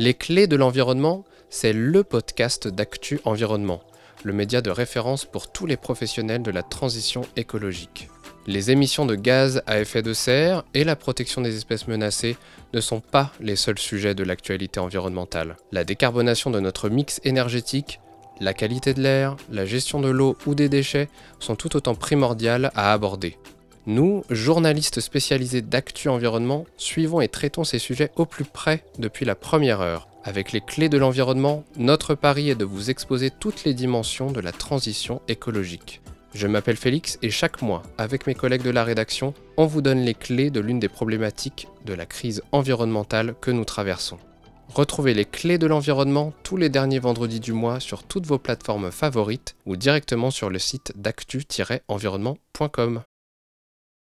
Les clés de l'environnement, c'est le podcast d'Actu Environnement, le média de référence pour tous les professionnels de la transition écologique. Les émissions de gaz à effet de serre et la protection des espèces menacées ne sont pas les seuls sujets de l'actualité environnementale. La décarbonation de notre mix énergétique, la qualité de l'air, la gestion de l'eau ou des déchets sont tout autant primordiales à aborder. Nous, journalistes spécialisés d'actu environnement, suivons et traitons ces sujets au plus près depuis la première heure. Avec les clés de l'environnement, notre pari est de vous exposer toutes les dimensions de la transition écologique. Je m'appelle Félix et chaque mois, avec mes collègues de la rédaction, on vous donne les clés de l'une des problématiques de la crise environnementale que nous traversons. Retrouvez les clés de l'environnement tous les derniers vendredis du mois sur toutes vos plateformes favorites ou directement sur le site d'actu-environnement.com.